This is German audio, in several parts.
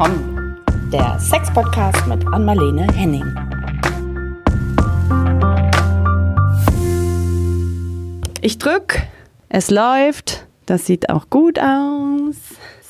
willkommen. Der Sex-Podcast mit Anmalene Henning. Ich drück, es läuft, das sieht auch gut aus.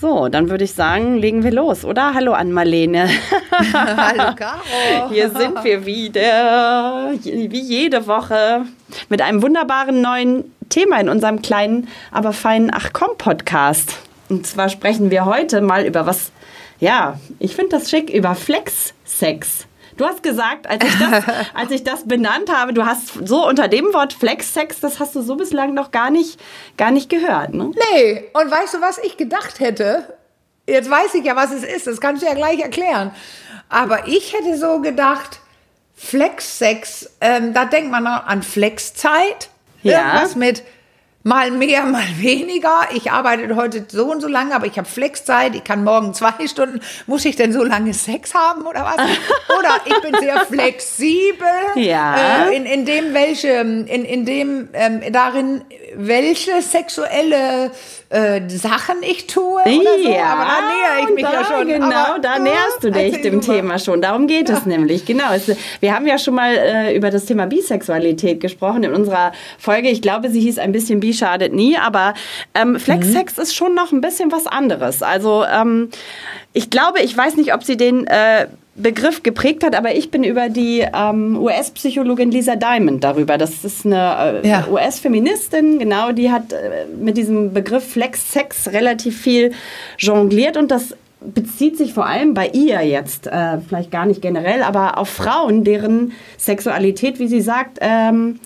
So, dann würde ich sagen, legen wir los, oder? Hallo an Marlene. Hallo Caro. Hier sind wir wieder, wie jede Woche, mit einem wunderbaren neuen Thema in unserem kleinen, aber feinen Ach komm Podcast. Und zwar sprechen wir heute mal über was, ja, ich finde das schick, über Flex-Sex. Du hast gesagt, als ich, das, als ich das benannt habe, du hast so unter dem Wort Flex-Sex, das hast du so bislang noch gar nicht, gar nicht gehört, ne? Nee, und weißt du, was ich gedacht hätte? Jetzt weiß ich ja, was es ist, das kannst du ja gleich erklären. Aber ich hätte so gedacht, Flex-Sex, ähm, da denkt man an Flexzeit. Ja. Irgendwas mit mal mehr, mal weniger. Ich arbeite heute so und so lange, aber ich habe Flexzeit. Ich kann morgen zwei Stunden. Muss ich denn so lange Sex haben oder was? Oder ich bin sehr flexibel. Ja. Äh, in, in dem, welche, in, in dem, ähm, darin, welche sexuelle äh, Sachen ich tue oder so. Ja, aber da näher ich mich da, ja schon. Genau, aber, da äh, näherst du dich dem. Thema schon. Darum geht es nämlich. Genau. Es, wir haben ja schon mal äh, über das Thema Bisexualität gesprochen in unserer Folge. Ich glaube, sie hieß ein bisschen Bi schadet nie, aber ähm, Flexsex Mhm. ist schon noch ein bisschen was anderes. Also ähm, ich glaube, ich weiß nicht, ob sie den äh, Begriff geprägt hat, aber ich bin über die ähm, US-Psychologin Lisa Diamond darüber. Das ist eine äh, Ja. US-Feministin, genau, die hat äh, mit diesem Begriff Flex-Sex relativ viel jongliert und das bezieht sich vor allem bei ihr jetzt, äh, vielleicht gar nicht generell, aber auf Frauen, deren Sexualität, wie sie sagt, ähm,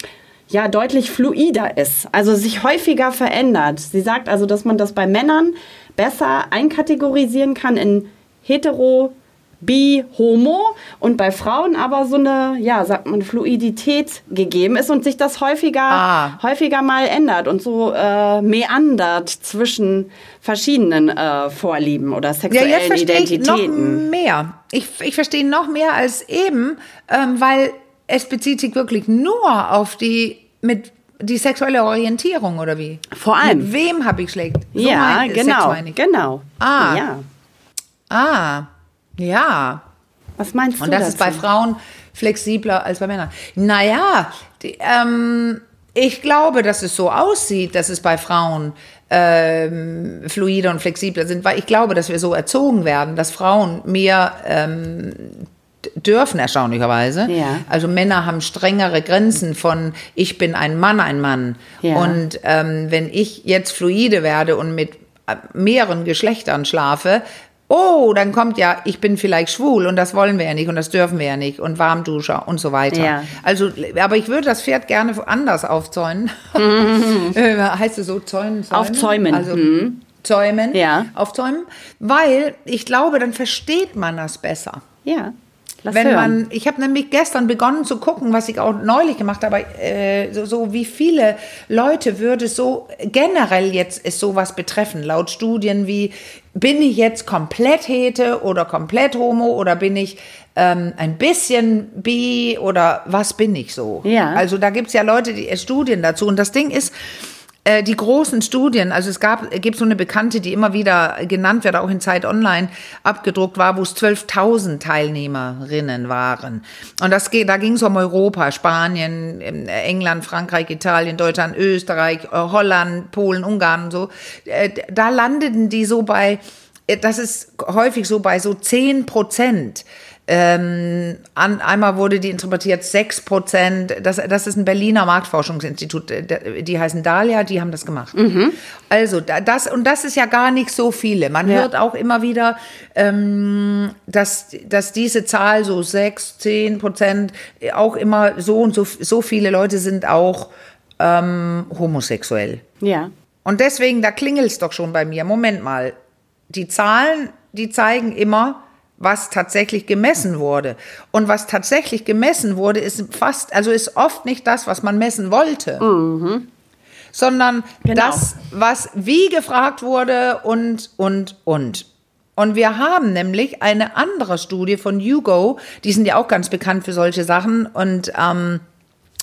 ja, deutlich fluider ist, also sich häufiger verändert. Sie sagt also, dass man das bei Männern besser einkategorisieren kann in hetero, bi, homo und bei Frauen aber so eine, ja, sagt man, Fluidität gegeben ist und sich das häufiger, Ah. häufiger mal ändert und so äh, meandert zwischen verschiedenen äh, Vorlieben oder Ja, sexuellen jetzt verstehe ich noch Identitäten. mehr. Ich, ich verstehe noch mehr als eben, ähm, weil es bezieht sich wirklich nur auf die mit die sexuelle Orientierung oder wie? Vor allem. Mit wem habe ich schlägt? So ja, mein- genau, genau. Ah. Ja. Ah, ja. Was meinst du Und das dazu? ist bei Frauen flexibler als bei Männern. Naja, die, ähm, ich glaube, dass es so aussieht, dass es bei Frauen ähm, fluider und flexibler sind, weil ich glaube, dass wir so erzogen werden, dass Frauen mehr ähm, dürfen, erstaunlicherweise. Ja. Also Männer haben strengere Grenzen von ich bin ein Mann, ein Mann. Ja. Und ähm, wenn ich jetzt fluide werde und mit äh, mehreren Geschlechtern schlafe, oh, dann kommt ja, ich bin vielleicht schwul und das wollen wir ja nicht und das dürfen wir ja nicht und Warmduscher und so weiter. Ja. Also, aber ich würde das Pferd gerne anders aufzäunen. Äh, heißt es so zäunen? zäumen? Aufzäumen, Also mhm. zäumen, Ja. aufzäumen, weil ich glaube, dann versteht man das besser. Ja. Lass Wenn hören. man, ich habe nämlich gestern begonnen zu gucken, was ich auch neulich gemacht habe, äh, so, so wie viele Leute würde so generell jetzt es sowas betreffen, laut Studien wie, bin ich jetzt komplett hete oder komplett homo oder bin ich ähm, ein bisschen bi oder was bin ich so? Ja. Also da gibt es ja Leute, die äh, Studien dazu und das Ding ist, die großen Studien, also es gab, gibt so eine Bekannte, die immer wieder genannt wird, auch in Zeit Online abgedruckt war, wo es 12.000 Teilnehmerinnen waren. Und das da ging es um Europa, Spanien, ähm, England, Frankreich, Italien, Deutschland, Österreich, äh, Holland, Polen, Ungarn und so. Äh, Da landeten die so bei, äh, das ist häufig so bei so 10 Prozent. Ähm, an, einmal wurde die interpretiert 6 Prozent. Das, das ist ein Berliner Marktforschungsinstitut, äh, die heißen Dahlia, die haben das gemacht. Also da- das, und das ist ja gar nicht so viele. Man Ja. hört auch immer wieder, ähm, dass, dass diese Zahl so 6, 10 Prozent auch immer so und so, so viele Leute sind auch ähm, homosexuell. ja. Und deswegen, da klingelt's doch schon bei mir. Moment mal. Die Zahlen, die zeigen immer, was tatsächlich gemessen wurde. Und was tatsächlich gemessen wurde, ist fast, also ist oft nicht das, was man messen wollte. Sondern Genau. das, was wie gefragt wurde und, und, und. Und wir haben nämlich eine andere Studie von YouGo, die sind ja auch ganz bekannt für solche Sachen. Und ähm,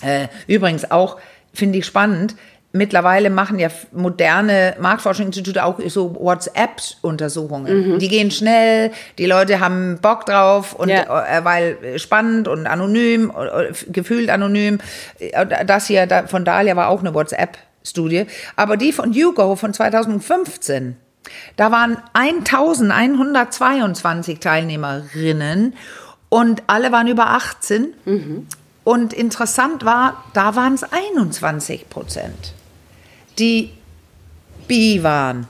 äh, übrigens auch, finde ich spannend, mittlerweile machen ja moderne Marktforschungsinstitute auch so WhatsApp-Untersuchungen. Die gehen schnell, die Leute haben Bock drauf und Ja. äh, weil spannend und anonym, äh, gefühlt anonym. Äh, Das hier von Dahlia war auch eine WhatsApp-Studie. Aber die von Hugo von 2015, da waren 1122 Teilnehmerinnen und alle waren über 18. Und interessant war, da waren es 21 Prozent, die bi waren.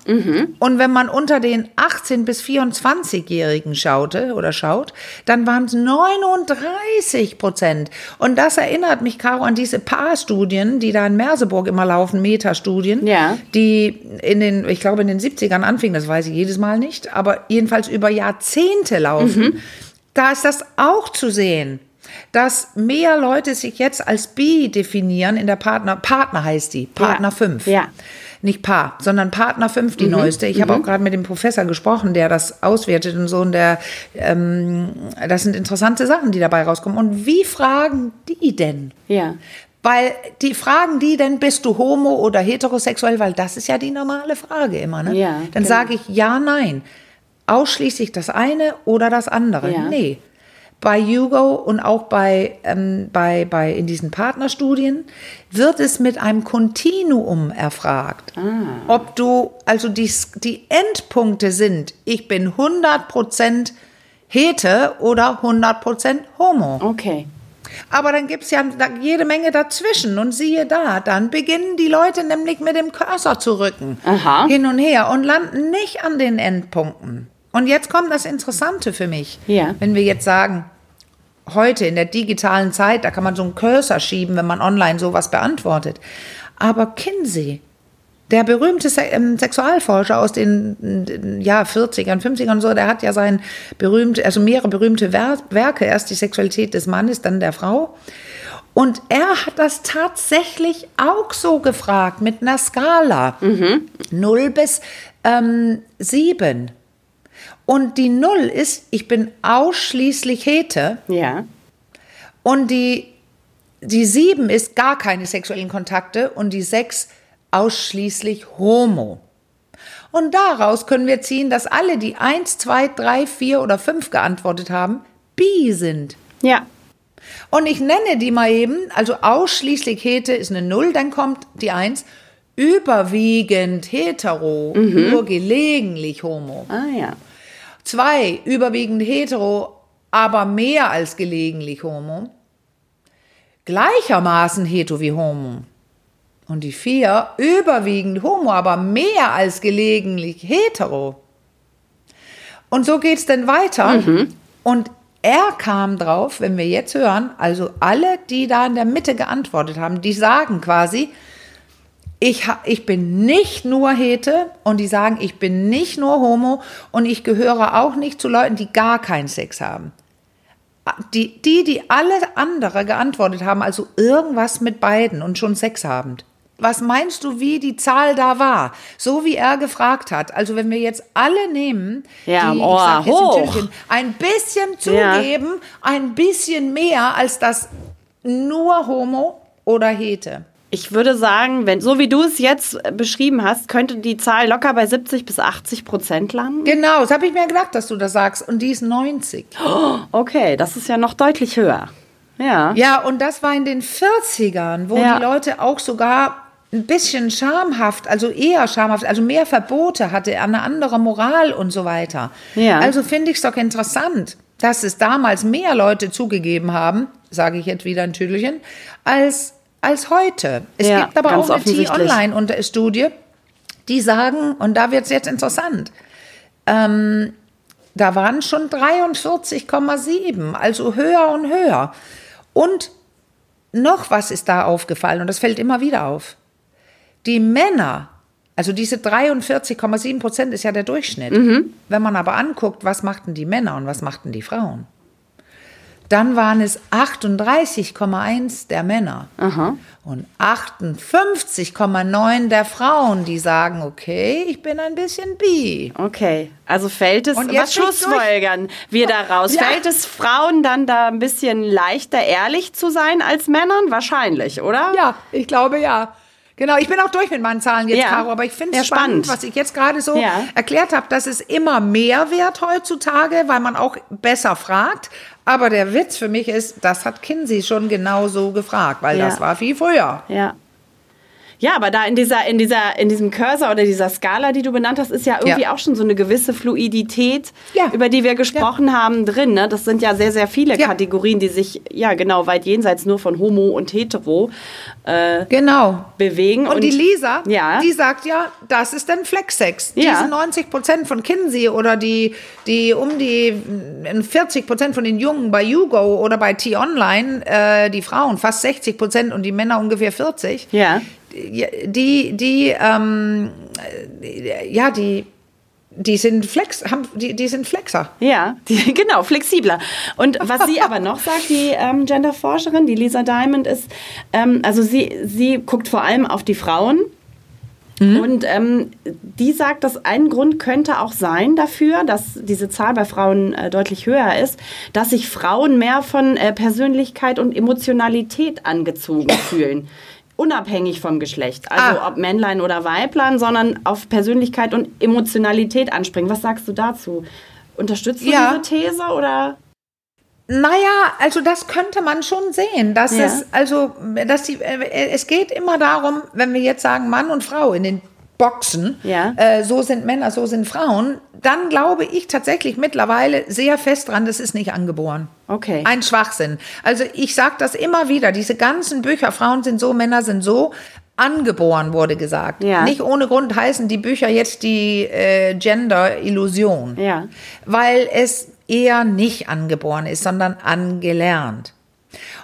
Und wenn man unter den 18- bis 24-Jährigen schaute oder schaut, dann waren es 39 Prozent. Und das erinnert mich, Caro, an diese Paarstudien, die da in Merseburg immer laufen, Metastudien, Ja. die in den, ich glaube, in den 70ern anfingen, das weiß ich jedes Mal nicht, aber jedenfalls über Jahrzehnte laufen. Da ist das auch zu sehen dass mehr Leute sich jetzt als bi definieren in der Partner, Partner heißt die, Partner Ja. 5. Ja. Nicht Paar, sondern Partner 5, Mhm. die neueste. Ich habe auch gerade mit dem Professor gesprochen, der das auswertet und so. Und der, ähm, das sind interessante Sachen, die dabei rauskommen. Und wie fragen die denn? Ja. Weil die fragen die denn, bist du homo oder heterosexuell? Weil das ist ja die normale Frage immer. Ne? Ja, Dann genau. sage ich ja, nein. Ausschließlich das eine oder das andere. Ja. Nee. Bei Hugo und auch bei, ähm, bei, bei in diesen Partnerstudien wird es mit einem Kontinuum erfragt. Ah. Ob du, also die, die Endpunkte sind, ich bin 100% Hete oder 100% Homo. Okay. Aber dann gibt es ja jede Menge dazwischen. Und siehe da, dann beginnen die Leute nämlich mit dem Cursor zu rücken. Aha. Hin und her und landen nicht an den Endpunkten. Und jetzt kommt das Interessante für mich. Ja. Wenn wir jetzt sagen, heute in der digitalen Zeit, da kann man so einen Cursor schieben, wenn man online sowas beantwortet. Aber Kinsey, der berühmte Se ähm, Sexualforscher aus den äh, ja, 40ern, 50ern und so, der hat ja sein berühmte, also mehrere berühmte Wer Werke, erst die Sexualität des Mannes, dann der Frau. Und er hat das tatsächlich auch so gefragt mit einer Skala. 0 bis ähm, 7. Und die 0 ist, ich bin ausschließlich Hete. Ja. Und die, die 7 ist gar keine sexuellen Kontakte. Und die 6 ausschließlich Homo. Und daraus können wir ziehen, dass alle, die 1, 2, 3, 4 oder 5 geantwortet haben, bi sind. Ja. Und ich nenne die mal eben, also ausschließlich Hete ist eine Null, dann kommt die Eins, überwiegend hetero, nur gelegentlich homo. Ah ja. Zwei, überwiegend hetero, aber mehr als gelegentlich homo. Gleichermaßen hetero wie homo. Und die vier, überwiegend homo, aber mehr als gelegentlich hetero. Und so geht's dann weiter. Und er kam drauf, wenn wir jetzt hören, also alle, die da in der Mitte geantwortet haben, die sagen quasi, ich, ich bin nicht nur Hete und die sagen, ich bin nicht nur Homo und ich gehöre auch nicht zu Leuten, die gar keinen Sex haben. Die, die, die alle andere geantwortet haben, also irgendwas mit beiden und schon Sex habend. Was meinst du, wie die Zahl da war? So wie er gefragt hat. Also wenn wir jetzt alle nehmen, Ja, die oh, sag. Tütchen, ein bisschen Ja. zugeben, ein bisschen mehr als das nur Homo oder Hete. Ich würde sagen, wenn so wie du es jetzt äh, beschrieben hast, könnte die Zahl locker bei 70 bis 80 Prozent landen. Genau, das habe ich mir gedacht, dass du das sagst. Und die ist 90. Okay, das ist ja noch deutlich höher. Ja. Ja, und das war in den 40ern, wo Ja. die Leute auch sogar ein bisschen schamhaft, also eher schamhaft, also mehr Verbote hatte, eine andere Moral und so weiter. Ja. Also finde ich es doch interessant, dass es damals mehr Leute zugegeben haben, sage ich jetzt wieder ein Tüdelchen, als, als heute. Es Ja, gibt aber auch eine. T-Online-Studie, die sagen, und da wird es jetzt interessant, ähm, da waren schon 43,7, also höher und höher. Und noch was ist da aufgefallen und das fällt immer wieder auf. Die Männer, also diese 43,7 Prozent ist ja der Durchschnitt. Wenn man aber anguckt, was machten die Männer und was machten die Frauen, dann waren es 38,1 der Männer und 58,9 der Frauen, die sagen, okay, ich bin ein bisschen bi. Okay, also fällt es, Und was schlussfolgern wir daraus? Ja. Fällt es Frauen dann da ein bisschen leichter ehrlich zu sein als Männern? Wahrscheinlich, oder? Ja, ich glaube ja. Genau, ich bin auch durch mit meinen Zahlen jetzt, Ja. Caro, aber ich finde Ja, es spannend, spannend. was ich jetzt gerade so Ja. erklärt habe, dass es immer mehr wird heutzutage, weil man auch besser fragt. Aber der Witz für mich ist, das hat Kinsey schon genauso gefragt, weil das war viel früher. Ja. Ja, aber da in dieser, in dieser, in diesem Cursor oder dieser Skala, die du benannt hast, ist ja irgendwie Ja. auch schon so eine gewisse Fluidität, Ja. über die wir gesprochen haben, drin. Ne? Das sind ja sehr, sehr viele Ja. Kategorien, die sich ja genau weit jenseits nur von Homo und Hetero äh, Genau. bewegen. Und, die Lisa, ja. die sagt ja, das ist dann Flexsex. Ja. Diese 90 Prozent von Kinsey oder die, die um die mm, 40 Prozent von den Jungen bei YouGo oder bei T-Online, äh, die Frauen fast 60 Prozent und die Männer ungefähr 40. Ja. Die, die, ähm, äh, ja, die, die sind Flex, haben, die, die sind Flexer. Ja, die, genau, flexibler. Und was sie aber noch sagt, die ähm, Genderforscherin, die Lisa Diamond, ist, ähm, also sie, sie guckt vor allem auf die Frauen. Und ähm, die sagt, dass ein Grund könnte auch sein dafür, dass diese Zahl bei Frauen äh, deutlich höher ist, dass sich Frauen mehr von äh, Persönlichkeit und Emotionalität angezogen fühlen. Unabhängig vom Geschlecht. Also Ah. ob Männlein oder Weiblein, sondern auf Persönlichkeit und Emotionalität anspringen. Was sagst du dazu? Unterstützt du Ja. diese These oder? Naja, also das könnte man schon sehen. Dass Ja. es, also, dass die, äh, es geht immer darum, wenn wir jetzt sagen Mann und Frau in den Boxen, Ja. äh, so sind Männer, so sind Frauen, dann glaube ich tatsächlich mittlerweile sehr fest dran, das ist nicht angeboren. Okay. Ein Schwachsinn. Also ich sage das immer wieder, diese ganzen Bücher, Frauen sind so, Männer sind so, angeboren wurde gesagt. Ja. Nicht ohne Grund heißen die Bücher jetzt die äh, Gender-Illusion. Ja. Weil es eher nicht angeboren ist, sondern angelernt.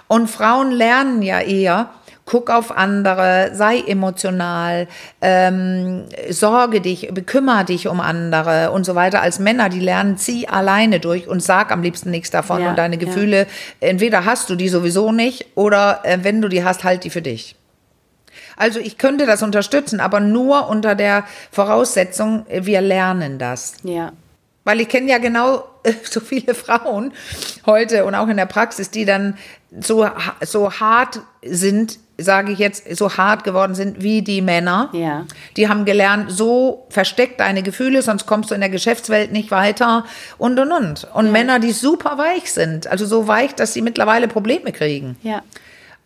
Und Frauen lernen ja eher, guck auf andere, sei emotional, ähm, sorge dich, bekümmere dich um andere und so weiter. Als Männer, die lernen, zieh alleine durch und sag am liebsten nichts davon. Ja, und deine ja. Gefühle, entweder hast du die sowieso nicht oder äh, wenn du die hast, halt die für dich. Also ich könnte das unterstützen, aber nur unter der Voraussetzung, wir lernen das. Ja. Weil ich kenne ja genau äh, so viele Frauen heute und auch in der Praxis, die dann so, so hart sind, sage ich jetzt, so hart geworden sind wie die Männer. Ja. Die haben gelernt, so versteck deine Gefühle, sonst kommst du in der Geschäftswelt nicht weiter und und und. Und Männer, die super weich sind, also so weich, dass sie mittlerweile Probleme kriegen. Ja.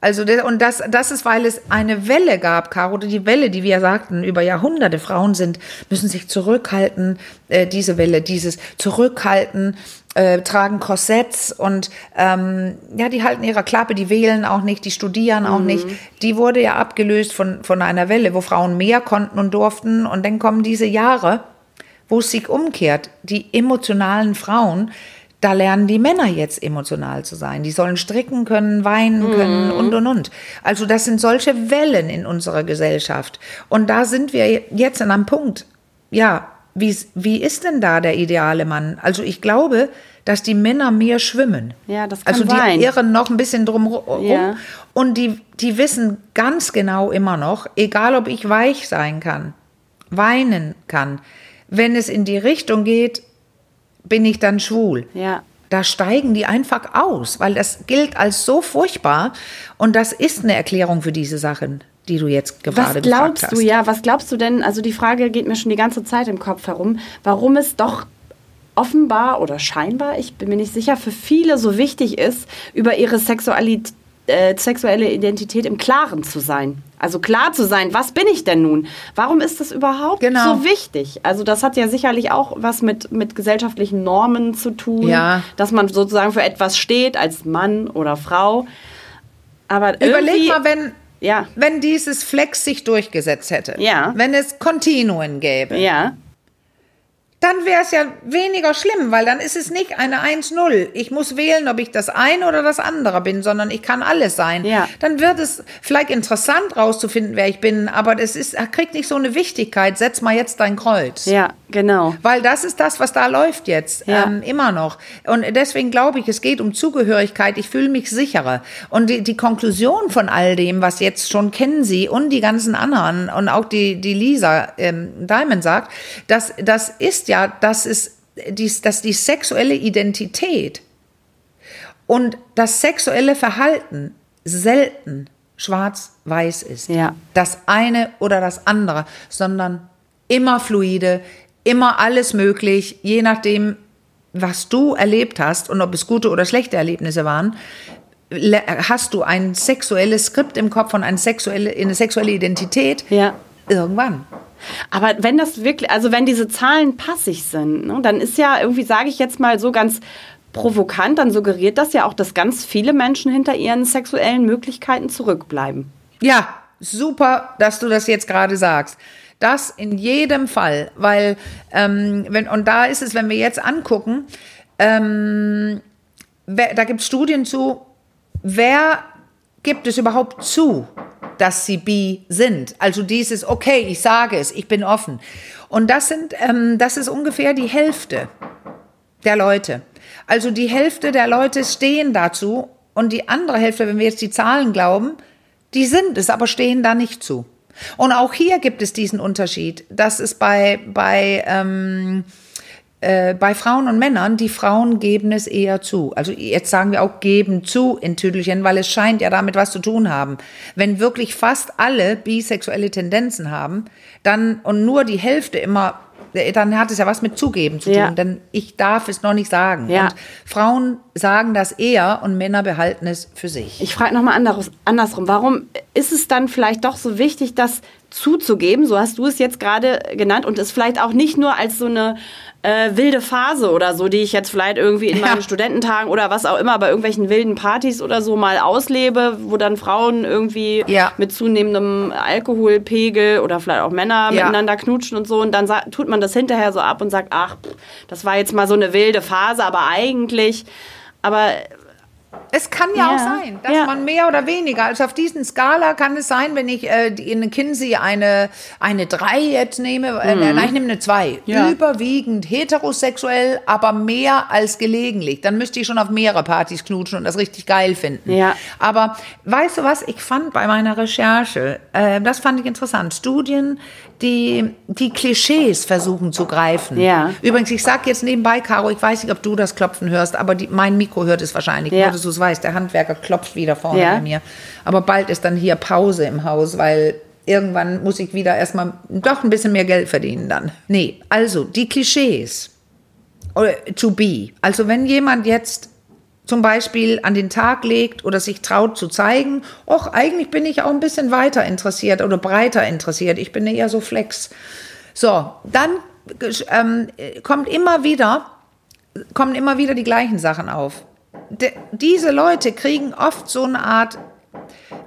Also und das, das ist, weil es eine Welle gab, Caro, die Welle, die wir sagten, über Jahrhunderte Frauen sind, müssen sich zurückhalten, äh, diese Welle, dieses Zurückhalten, äh, tragen Korsetts und ähm, ja, die halten ihrer Klappe, die wählen auch nicht, die studieren auch nicht. Die wurde ja abgelöst von, von einer Welle, wo Frauen mehr konnten und durften und dann kommen diese Jahre, wo es sich umkehrt. Die emotionalen Frauen, da lernen die Männer jetzt emotional zu sein. Die sollen stricken können, weinen können und, und, und. Also das sind solche Wellen in unserer Gesellschaft. Und da sind wir jetzt an einem Punkt. Ja, wie, wie ist denn da der ideale Mann? Also ich glaube, dass die Männer mehr schwimmen. Ja, das kann also die sein. irren noch ein bisschen drumherum. Ja. Und die, die wissen ganz genau immer noch, egal ob ich weich sein kann, weinen kann, wenn es in die Richtung geht, bin ich dann schwul. Ja. Da steigen die einfach aus, weil das gilt als so furchtbar. Und das ist eine Erklärung für diese Sachen, die du jetzt gerade Was glaubst hast. du, ja, was glaubst du denn, also die Frage geht mir schon die ganze Zeit im Kopf herum, warum es doch offenbar oder scheinbar, ich bin mir nicht sicher, für viele so wichtig ist, über ihre Sexualität, äh, sexuelle Identität im Klaren zu sein. Also klar zu sein, was bin ich denn nun? Warum ist das überhaupt Genau. so wichtig? Also das hat ja sicherlich auch was mit, mit gesellschaftlichen Normen zu tun, Ja. dass man sozusagen für etwas steht als Mann oder Frau. Aber Überleg mal, wenn, Ja. wenn dieses Flex sich durchgesetzt hätte. Ja. Wenn es Kontinuen gäbe. Ja. dann wäre es ja weniger schlimm, weil dann ist es nicht eine 1-0. Ich muss wählen, ob ich das eine oder das andere bin, sondern ich kann alles sein. Ja. Dann wird es vielleicht interessant rauszufinden, wer ich bin, aber das ist, er kriegt nicht so eine Wichtigkeit. Setz mal jetzt dein Kreuz. Ja, genau. Weil das ist das, was da läuft jetzt, Ja. ähm, immer noch. Und deswegen glaube ich, es geht um Zugehörigkeit. Ich fühle mich sicherer. Und die, die Konklusion von all dem, was jetzt schon kennen Sie und die ganzen anderen und auch die, die Lisa ähm, Diamond sagt, dass das ist ja, dass es dies, dass die sexuelle Identität und das sexuelle Verhalten selten schwarz-weiß ist. Ja. Das eine oder das andere, sondern immer fluide, immer alles möglich, je nachdem, was du erlebt hast und ob es gute oder schlechte Erlebnisse waren, hast du ein sexuelles Skript im Kopf und eine sexuelle, eine sexuelle Identität. Ja. Irgendwann. Aber wenn das wirklich, also wenn diese Zahlen passig sind, ne, dann ist ja irgendwie, sage ich jetzt mal so ganz provokant, dann suggeriert das ja auch, dass ganz viele Menschen hinter ihren sexuellen Möglichkeiten zurückbleiben. Ja, super, dass du das jetzt gerade sagst. Das in jedem Fall, weil, ähm, wenn, und da ist es, wenn wir jetzt angucken, ähm, da gibt es Studien zu, wer gibt es überhaupt zu, dass sie bi sind? Also dieses, okay, ich sage es, ich bin offen. Und das sind, ähm, das ist ungefähr die Hälfte der Leute. Also die Hälfte der Leute stehen dazu und die andere Hälfte, wenn wir jetzt die Zahlen glauben, die sind es, aber stehen da nicht zu. Und auch hier gibt es diesen Unterschied, dass es bei, bei, ähm, äh, bei Frauen und Männern, die Frauen geben es eher zu. Also jetzt sagen wir auch geben zu in Tüdelchen, weil es scheint ja damit was zu tun haben. Wenn wirklich fast alle bisexuelle Tendenzen haben, dann und nur die Hälfte immer, dann hat es ja was mit zugeben zu tun, Ja. denn ich darf es noch nicht sagen. Ja. Und Frauen sagen das eher und Männer behalten es für sich. Ich frage nochmal andersrum. Warum ist es dann vielleicht doch so wichtig, das zuzugeben? So hast du es jetzt gerade genannt und es vielleicht auch nicht nur als so eine äh, wilde Phase oder so, die ich jetzt vielleicht irgendwie in Ja. meinen Studententagen oder was auch immer bei irgendwelchen wilden Partys oder so mal auslebe, wo dann Frauen irgendwie Ja. mit zunehmendem Alkoholpegel oder vielleicht auch Männer Ja. miteinander knutschen und so und dann tut man das hinterher so ab und sagt, ach, das war jetzt mal so eine wilde Phase, aber eigentlich, aber Es kann ja, Ja, auch sein, dass ja. man mehr oder weniger, also auf diesen Skala kann es sein, wenn ich äh, in Kinsey eine, eine 3 jetzt nehme, äh, nein, ich nehme eine 2. Mhm. Ja. Überwiegend heterosexuell, aber mehr als gelegentlich. Dann müsste ich schon auf mehrere Partys knutschen und das richtig geil finden. Ja. Aber weißt du was, ich fand bei meiner Recherche, äh, das fand ich interessant, Studien, die die Klischees versuchen zu greifen. Ja. Übrigens, ich sag jetzt nebenbei, Caro, ich weiß nicht, ob du das Klopfen hörst, aber die, mein Mikro hört es wahrscheinlich, Ja. Dass du es weißt. Der Handwerker klopft wieder vorne Ja. bei mir. Aber bald ist dann hier Pause im Haus, weil irgendwann muss ich wieder erstmal doch ein bisschen mehr Geld verdienen dann. Nee, also die Klischees. Oder to be. Also wenn jemand jetzt zum Beispiel an den Tag legt oder sich traut zu zeigen, och, eigentlich bin ich auch ein bisschen weiter interessiert oder breiter interessiert. Ich bin eher so flex. So, dann ähm, kommt immer wieder, kommen immer wieder die gleichen Sachen auf. De, diese Leute kriegen oft so eine Art,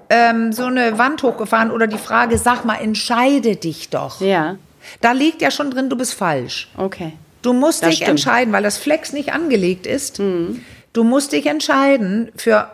ähm, so eine Wand hochgefahren oder die Frage, sag mal, entscheide dich doch. ja, Da liegt ja schon drin, du bist falsch. okay. Du musst Das dich stimmt. entscheiden, weil das Flex nicht angelegt ist. Du musst dich entscheiden für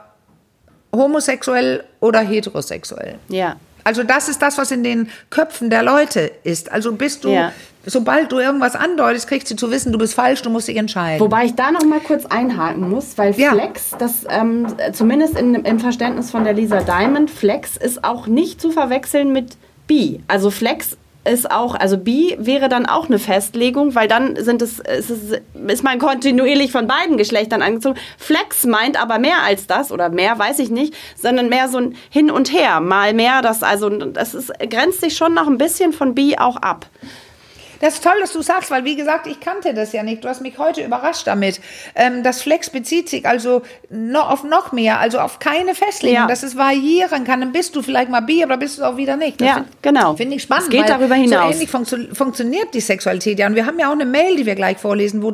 homosexuell oder heterosexuell. Ja. Also das ist das, was in den Köpfen der Leute ist. Also bist du, Ja. Sobald du irgendwas andeutest, kriegst du zu wissen, du bist falsch, du musst dich entscheiden. Wobei ich da noch mal kurz einhaken muss, weil Ja. Flex, das ähm, zumindest in, im Verständnis von der Lisa Diamond, Flex ist auch nicht zu verwechseln mit Bi. Also Flex ist auch, also Bi wäre dann auch eine Festlegung, weil dann sind es, ist, es, ist man kontinuierlich von beiden Geschlechtern angezogen. Flex meint aber mehr als das, oder mehr weiß ich nicht, sondern mehr so ein Hin und Her. Mal mehr, das, also das ist, grenzt sich schon noch ein bisschen von Bi auch ab. Das ist toll, dass du sagst, weil wie gesagt, ich kannte das ja nicht. Du hast mich heute überrascht damit. Ähm, das Flex bezieht sich also noch auf noch mehr, also auf keine Festlegung, Ja. dass es variieren kann. Dann bist du vielleicht mal bi, aber bist du auch wieder nicht. Das Ja, find- genau. Finde ich spannend. Es geht darüber hinaus. So ähnlich funktio funktioniert die Sexualität ja. Und wir haben ja auch eine Mail, die wir gleich vorlesen, wo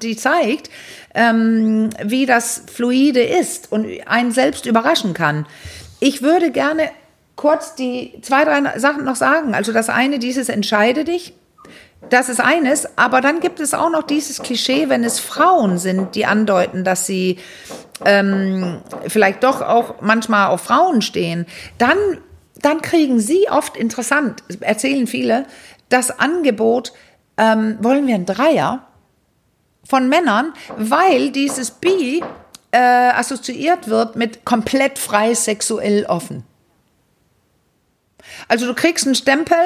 die zeigt, ähm, wie das Fluide ist und einen selbst überraschen kann. Ich würde gerne kurz die zwei, drei Sachen noch sagen. Also das eine, dieses Entscheide dich. Das ist eines, aber dann gibt es auch noch dieses Klischee, wenn es Frauen sind, die andeuten, dass sie ähm, vielleicht doch auch manchmal auf Frauen stehen, dann, dann kriegen sie oft interessant, erzählen viele, das Angebot, ähm, wollen wir einen Dreier von Männern, weil dieses Bi äh, assoziiert wird mit komplett frei sexuell offen. Also du kriegst einen Stempel,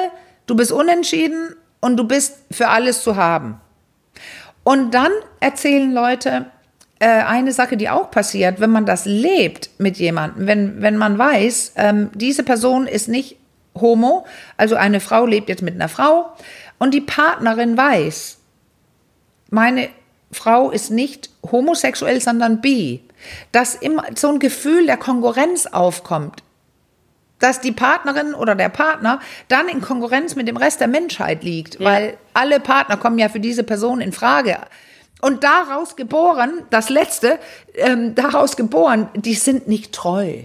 du bist unentschieden und du bist für alles zu haben. Und dann erzählen Leute, äh, eine Sache, die auch passiert, wenn man das lebt mit jemandem, wenn, wenn man weiß, ähm, diese Person ist nicht homo, also eine Frau lebt jetzt mit einer Frau und die Partnerin weiß, meine Frau ist nicht homosexuell, sondern bi, dass immer so ein Gefühl der Konkurrenz aufkommt, dass die Partnerin oder der Partner dann in Konkurrenz mit dem Rest der Menschheit liegt, ja. weil alle Partner kommen ja für diese Person in Frage. Und daraus geboren, das letzte, ähm, daraus geboren, die sind nicht treu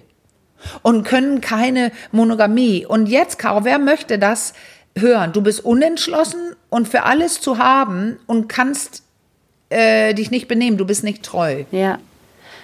und können keine Monogamie. Und jetzt, Caro, wer möchte das hören? Du bist unentschlossen und für alles zu haben und kannst äh, dich nicht benehmen. Du bist nicht treu. Ja.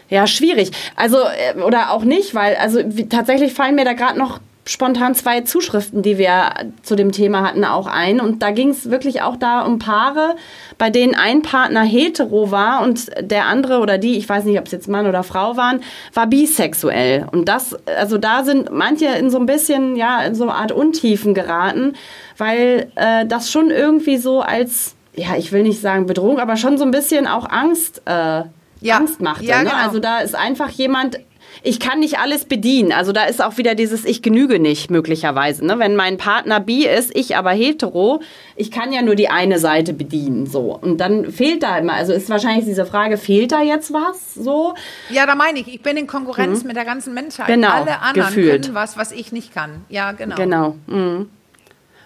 Ja, schwierig. Also, äh, oder auch nicht, weil, also wie, tatsächlich fallen mir da gerade noch spontan zwei Zuschriften, die wir zu dem Thema hatten, auch ein. Und da ging es wirklich auch da um Paare, bei denen ein Partner hetero war und der andere oder die, ich weiß nicht, ob es jetzt Mann oder Frau waren, war bisexuell. Und das, also da sind manche in so ein bisschen, ja, in so eine Art Untiefen geraten, weil äh, das schon irgendwie so als, ja, ich will nicht sagen Bedrohung, aber schon so ein bisschen auch Angst. Äh, ja. Angst machte. Ja, ne? genau. Also da ist einfach jemand ich kann nicht alles bedienen. Also da ist auch wieder dieses Ich genüge nicht möglicherweise. Ne? Wenn mein Partner bi ist, ich aber hetero, ich kann ja nur die eine Seite bedienen. So. Und dann fehlt da immer, also ist wahrscheinlich diese Frage, fehlt da jetzt was? So? Ja, da meine ich, ich bin in Konkurrenz mhm. mit der ganzen Menschheit. Genau, Alle anderen gefühlt. können was, was ich nicht kann. Ja, genau. Genau. Mhm.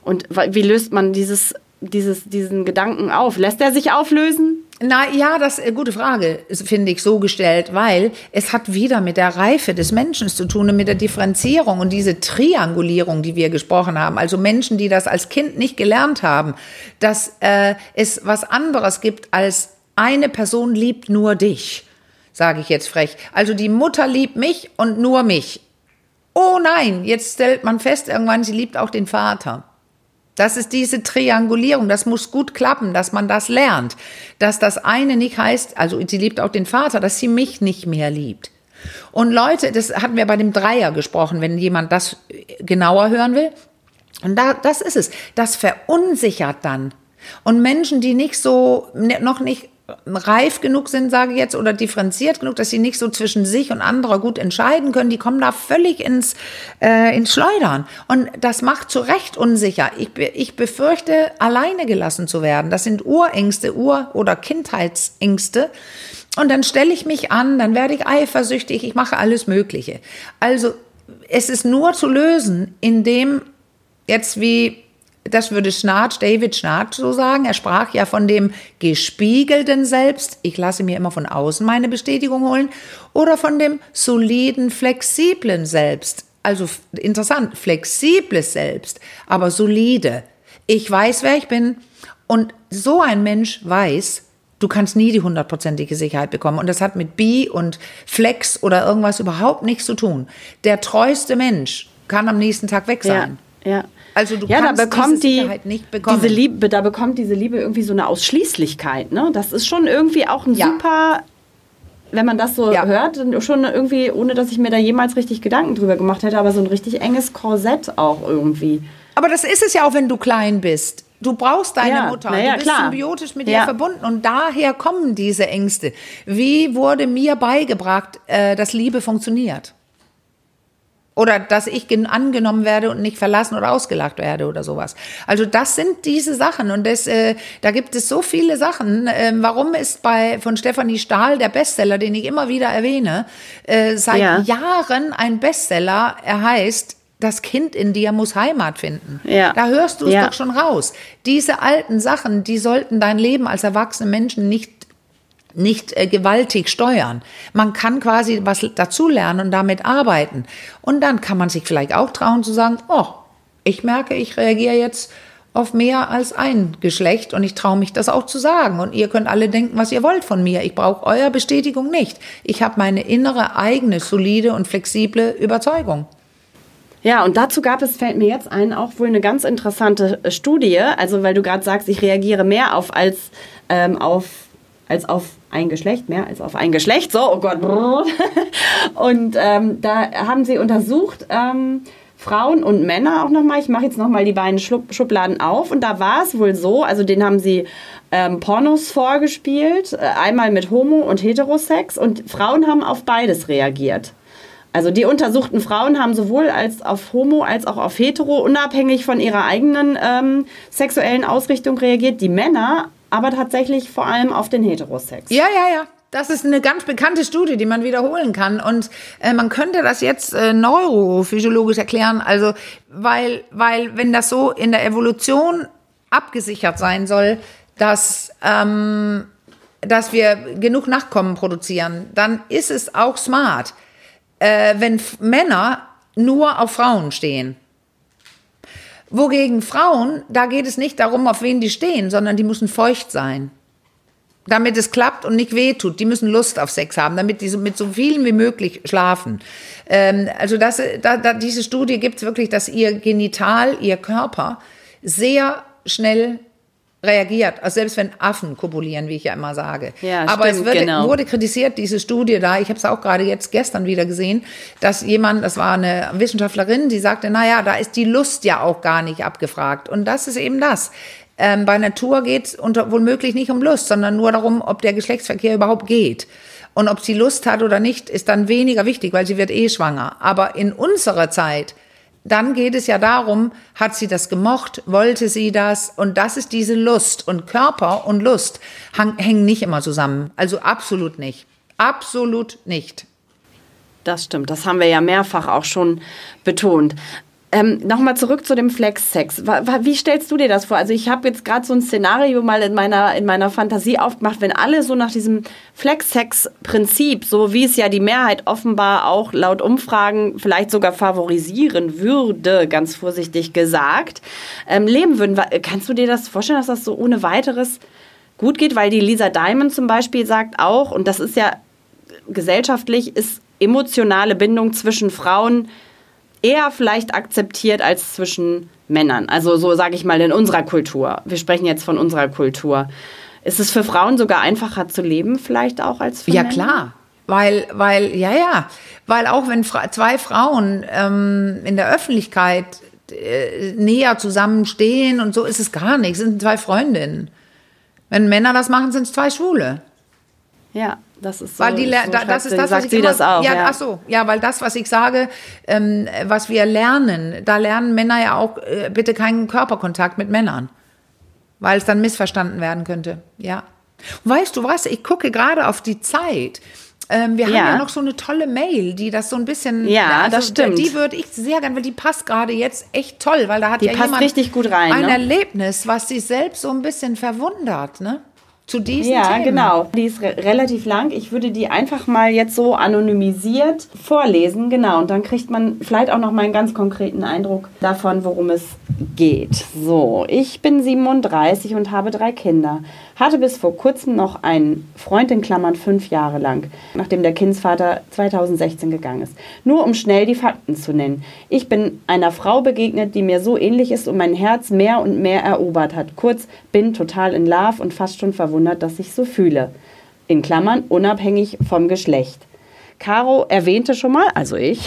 Und wie löst man dieses, dieses, diesen Gedanken auf? Lässt er sich auflösen? Na ja, das ist eine gute Frage, finde ich, so gestellt, weil es hat wieder mit der Reife des Menschen zu tun und mit der Differenzierung und diese Triangulierung, die wir gesprochen haben. Also Menschen, die das als Kind nicht gelernt haben, dass äh, es was anderes gibt als eine Person liebt nur dich, sage ich jetzt frech. Also die Mutter liebt mich und nur mich. Oh nein, jetzt stellt man fest, irgendwann, sie liebt auch den Vater. Das ist diese Triangulierung, das muss gut klappen, dass man das lernt. Dass das eine nicht heißt, also sie liebt auch den Vater, dass sie mich nicht mehr liebt. Und Leute, das hatten wir bei dem Dreier gesprochen, wenn jemand das genauer hören will. Und da, das ist es. Das verunsichert dann. Und Menschen, die nicht so, noch nicht reif genug sind, sage ich jetzt, oder differenziert genug, dass sie nicht so zwischen sich und anderer gut entscheiden können, die kommen da völlig ins, äh, ins Schleudern. Und das macht zu Recht unsicher. Ich, ich befürchte, alleine gelassen zu werden. Das sind Urängste, Ur- oder Kindheitsängste. Und dann stelle ich mich an, dann werde ich eifersüchtig, ich mache alles Mögliche. Also es ist nur zu lösen, indem jetzt wie das würde Schnarch, David Schnarch so sagen. Er sprach ja von dem gespiegelten Selbst. Ich lasse mir immer von außen meine Bestätigung holen. Oder von dem soliden, flexiblen Selbst. Also interessant, flexibles Selbst, aber solide. Ich weiß, wer ich bin. Und so ein Mensch weiß, du kannst nie die hundertprozentige Sicherheit bekommen. Und das hat mit Bi und Flex oder irgendwas überhaupt nichts zu tun. Der treueste Mensch kann am nächsten Tag weg sein. Ja, ja. Also du ja, kannst da bekommt diese Sicherheit die, nicht bekommen. Diese Liebe, da bekommt diese Liebe irgendwie so eine Ausschließlichkeit. Ne? Das ist schon irgendwie auch ein ja. super, wenn man das so ja. hört, schon irgendwie, ohne dass ich mir da jemals richtig Gedanken drüber gemacht hätte, aber so ein richtig enges Korsett auch irgendwie. Aber das ist es ja auch, wenn du klein bist. Du brauchst deine ja, Mutter. Ja, du bist klar. symbiotisch mit ihr verbunden. Und daher kommen diese Ängste. Wie wurde mir beigebracht, äh, dass Liebe funktioniert? Oder dass ich angenommen werde und nicht verlassen oder ausgelacht werde oder sowas. Also das sind diese Sachen und das, äh, da gibt es so viele Sachen. Äh, warum ist bei von Stefanie Stahl der Bestseller, den ich immer wieder erwähne, äh, seit ja. Jahren ein Bestseller? Er heißt das Kind in dir muss Heimat finden. Ja. Da hörst du es ja. doch schon raus. Diese alten Sachen, die sollten dein Leben als erwachsene Menschen nicht nicht äh, gewaltig steuern. Man kann quasi was dazulernen und damit arbeiten. Und dann kann man sich vielleicht auch trauen zu sagen, oh, ich merke, ich reagiere jetzt auf mehr als ein Geschlecht und ich traue mich das auch zu sagen. Und ihr könnt alle denken, was ihr wollt von mir. Ich brauche eure Bestätigung nicht. Ich habe meine innere, eigene, solide und flexible Überzeugung. Ja, und dazu gab es, fällt mir jetzt ein, auch wohl eine ganz interessante äh, Studie. Also, weil du gerade sagst, ich reagiere mehr auf als ähm, auf als auf ein Geschlecht, mehr als auf ein Geschlecht. So, oh Gott. Und ähm, da haben sie untersucht, ähm, Frauen und Männer auch nochmal. Ich mache jetzt nochmal die beiden Schubladen auf. Und da war es wohl so, also den haben sie ähm, Pornos vorgespielt, äh, einmal mit Homo- und Heterosex. Und Frauen haben auf beides reagiert. Also die untersuchten Frauen haben sowohl als auf Homo als auch auf Hetero unabhängig von ihrer eigenen ähm, sexuellen Ausrichtung reagiert. Die Männer aber tatsächlich vor allem auf den Heterosex. Ja, ja, ja. Das ist eine ganz bekannte Studie, die man wiederholen kann. Und äh, man könnte das jetzt äh, neurophysiologisch erklären. Also, weil, weil, wenn das so in der Evolution abgesichert sein soll, dass, ähm, dass wir genug Nachkommen produzieren, dann ist es auch smart, äh, wenn Männer nur auf Frauen stehen. Wogegen Frauen, da geht es nicht darum, auf wen die stehen, sondern die müssen feucht sein damit es klappt und nicht wehtut. Die müssen Lust auf Sex haben, damit die mit so vielen wie möglich schlafen. Ähm, also das, da, da, diese Studie gibt es wirklich, dass ihr Genital, ihr Körper sehr schnell reagiert, also selbst wenn Affen kopulieren, wie ich ja immer sage. Ja, Aber stimmt, es wird, genau. wurde kritisiert, diese Studie da, ich habe es auch gerade jetzt gestern wieder gesehen, dass jemand, das war eine Wissenschaftlerin, die sagte, naja, da ist die Lust ja auch gar nicht abgefragt. Und das ist eben das. Ähm, bei Natur geht es womöglich nicht um Lust, sondern nur darum, ob der Geschlechtsverkehr überhaupt geht. Und ob sie Lust hat oder nicht, ist dann weniger wichtig, weil sie wird eh schwanger. Aber in unserer Zeit, dann geht es ja darum, hat sie das gemocht, wollte sie das? Und das ist diese Lust. Und Körper und Lust hängen nicht immer zusammen. Also absolut nicht. Absolut nicht. Das stimmt, das haben wir ja mehrfach auch schon betont. Ähm, Nochmal zurück zu dem Flex-Sex. Wie stellst du dir das vor? Also ich habe jetzt gerade so ein Szenario mal in meiner, in meiner Fantasie aufgemacht, wenn alle so nach diesem Flex-Sex-Prinzip, so wie es ja die Mehrheit offenbar auch laut Umfragen vielleicht sogar favorisieren würde, ganz vorsichtig gesagt, ähm, leben würden. Kannst du dir das vorstellen, dass das so ohne weiteres gut geht? Weil die Lisa Diamond zum Beispiel sagt auch, und das ist ja gesellschaftlich, ist emotionale Bindung zwischen Frauen eher vielleicht akzeptiert als zwischen Männern. Also so sage ich mal in unserer Kultur. Wir sprechen jetzt von unserer Kultur. Ist es für Frauen sogar einfacher zu leben, vielleicht auch als für ja, Männer? Ja, klar. Weil, weil, ja, ja. Weil auch wenn fra zwei Frauen ähm, in der Öffentlichkeit äh, näher zusammenstehen und so ist es gar nichts. Es sind zwei Freundinnen. Wenn Männer das machen, sind es zwei Schwule. Ja. Das ist so, weil die, so da, das ist das, was ich immer, das auch, ja, ja. Ach so, ja, weil das, was ich sage, ähm, was wir lernen, da lernen Männer ja auch äh, bitte keinen Körperkontakt mit Männern, weil es dann missverstanden werden könnte. Ja. Und weißt du was? Ich gucke gerade auf die Zeit. Ähm, wir ja. haben ja noch so eine tolle Mail, die das so ein bisschen. Ja, also, das stimmt. Die würde ich sehr gerne, weil die passt gerade jetzt echt toll, weil da hat die ja passt jemand richtig gut rein, ein ne? Erlebnis, was sich selbst so ein bisschen verwundert, ne? Zu diesen ja, Themen. Ja, genau. Die ist re relativ lang. Ich würde die einfach mal jetzt so anonymisiert vorlesen. Genau. Und dann kriegt man vielleicht auch noch mal einen ganz konkreten Eindruck davon, worum es geht. So, ich bin 37 und habe drei Kinder. Hatte bis vor kurzem noch einen Freund in Klammern fünf Jahre lang, nachdem der Kindsvater 2016 gegangen ist. Nur um schnell die Fakten zu nennen. Ich bin einer Frau begegnet, die mir so ähnlich ist und mein Herz mehr und mehr erobert hat. Kurz, bin total in Love und fast schon verwundert, dass ich so fühle. In Klammern, unabhängig vom Geschlecht. Caro erwähnte schon mal, also ich,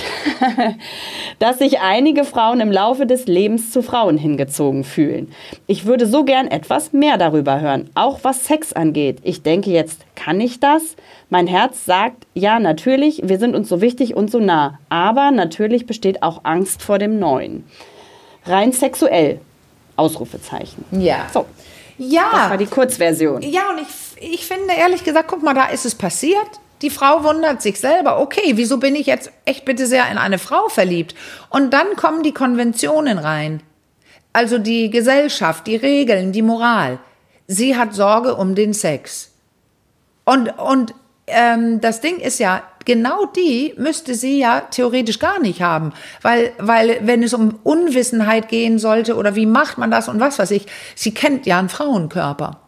dass sich einige Frauen im Laufe des Lebens zu Frauen hingezogen fühlen. Ich würde so gern etwas mehr darüber hören, auch was Sex angeht. Ich denke jetzt, kann ich das? Mein Herz sagt, ja, natürlich, wir sind uns so wichtig und so nah, aber natürlich besteht auch Angst vor dem Neuen. Rein sexuell. Ausrufezeichen. Ja. So. Ja. Das war die Kurzversion. Ja, und ich, ich finde ehrlich gesagt, guck mal, da ist es passiert. Die Frau wundert sich selber, okay, wieso bin ich jetzt echt bitte sehr in eine Frau verliebt? Und dann kommen die Konventionen rein. Also die Gesellschaft, die Regeln, die Moral. Sie hat Sorge um den Sex. Und, und ähm, das Ding ist ja, genau die müsste sie ja theoretisch gar nicht haben. Weil, weil wenn es um Unwissenheit gehen sollte oder wie macht man das und was weiß ich, sie kennt ja einen Frauenkörper.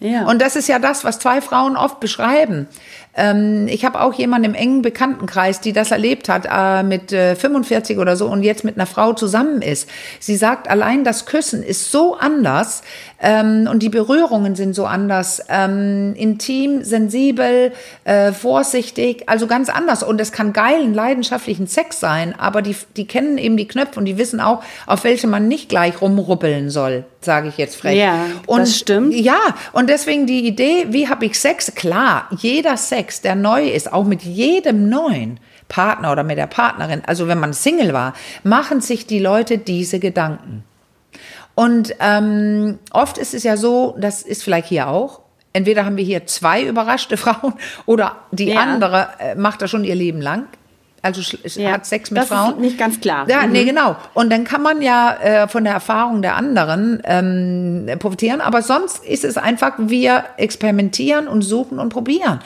Ja. Und das ist ja das, was zwei Frauen oft beschreiben. Ähm, ich habe auch jemanden im engen Bekanntenkreis, die das erlebt hat, äh, mit äh, 45 oder so und jetzt mit einer Frau zusammen ist. Sie sagt, allein das Küssen ist so anders ähm, und die Berührungen sind so anders, ähm, intim, sensibel, äh, vorsichtig, also ganz anders. Und es kann geilen, leidenschaftlichen Sex sein, aber die, die kennen eben die Knöpfe und die wissen auch, auf welche man nicht gleich rumruppeln soll, sage ich jetzt frech. Ja, und, das stimmt. Ja, und deswegen die Idee, wie habe ich Sex? Klar, jeder Sex, der neu ist, auch mit jedem neuen Partner oder mit der Partnerin, also wenn man Single war, machen sich die Leute diese Gedanken. Und ähm, oft ist es ja so, das ist vielleicht hier auch, entweder haben wir hier zwei überraschte Frauen oder die Ja. andere äh, macht das schon ihr Leben lang. Also Ja. hat Sex mit das Frauen. ist nicht ganz klar. Ja, Mhm. nee, genau. Und dann kann man ja äh, von der Erfahrung der anderen ähm, profitieren. Aber sonst ist es einfach, wir experimentieren und suchen und probieren.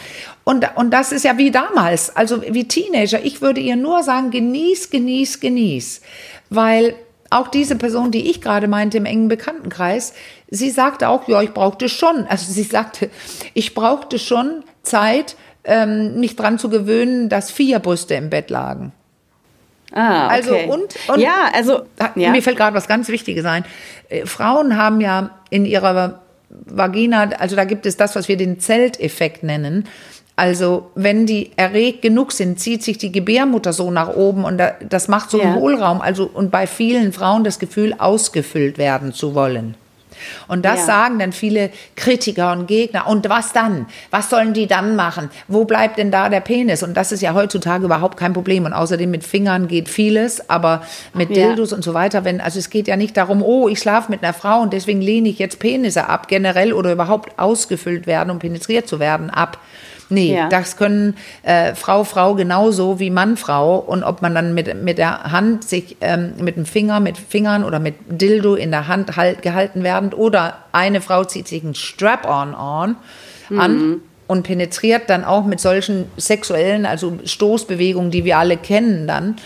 Und, und das ist ja wie damals, also wie Teenager. Ich würde ihr nur sagen, genieß, genieß, genieß. Weil auch diese Person, die ich gerade meinte im engen Bekanntenkreis, sie sagte auch, ja, ich brauchte schon, also sie sagte, ich brauchte schon Zeit, ähm, mich dran zu gewöhnen, dass vier Brüste im Bett lagen. Ah, okay. Also und, und ja, also ja. mir fällt gerade was ganz Wichtiges ein. Äh, Frauen haben ja in ihrer Vagina, also da gibt es das, was wir den Zelteffekt nennen. Also wenn die erregt genug sind, zieht sich die Gebärmutter so nach oben und da, das macht so einen Ja. Hohlraum. Also und bei vielen Frauen das Gefühl, ausgefüllt werden zu wollen. Und das Ja. sagen dann viele Kritiker und Gegner. Und was dann? Was sollen die dann machen? Wo bleibt denn da der Penis? Und das ist ja heutzutage überhaupt kein Problem. Und außerdem mit Fingern geht vieles, aber mit Ja. Dildos und so weiter, wenn, also es geht ja nicht darum, oh, ich schlafe mit einer Frau und deswegen lehne ich jetzt Penisse ab, generell oder überhaupt ausgefüllt werden und penetriert zu werden, ab. Nee, Ja. das können äh, Frau, Frau genauso wie Mann, Frau. Und ob man dann mit, mit der Hand sich ähm, mit dem Finger, mit Fingern oder mit Dildo in der Hand halt, gehalten werden oder eine Frau zieht sich ein Strap-on on, an und penetriert dann auch mit solchen sexuellen, also Stoßbewegungen, die wir alle kennen dann.